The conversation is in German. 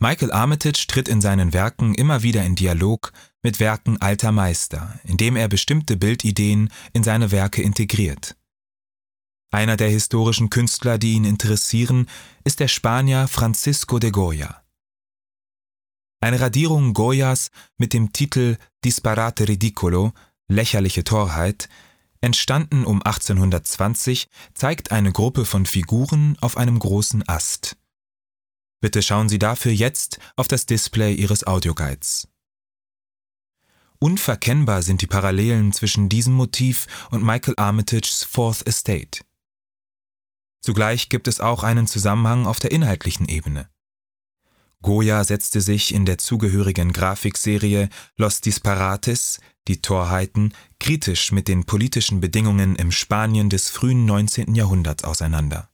Michael Armitage tritt in seinen Werken immer wieder in Dialog mit Werken alter Meister, indem er bestimmte Bildideen in seine Werke integriert. Einer der historischen Künstler, die ihn interessieren, ist der Spanier Francisco de Goya. Eine Radierung Goyas mit dem Titel Disparate Ridicolo Lächerliche Torheit, entstanden um 1820, zeigt eine Gruppe von Figuren auf einem großen Ast. Bitte schauen Sie dafür jetzt auf das Display Ihres Audioguides. Unverkennbar sind die Parallelen zwischen diesem Motiv und Michael Armitages Fourth Estate. Zugleich gibt es auch einen Zusammenhang auf der inhaltlichen Ebene. Goya setzte sich in der zugehörigen Grafikserie Los Disparates, die Torheiten, kritisch mit den politischen Bedingungen im Spanien des frühen 19. Jahrhunderts auseinander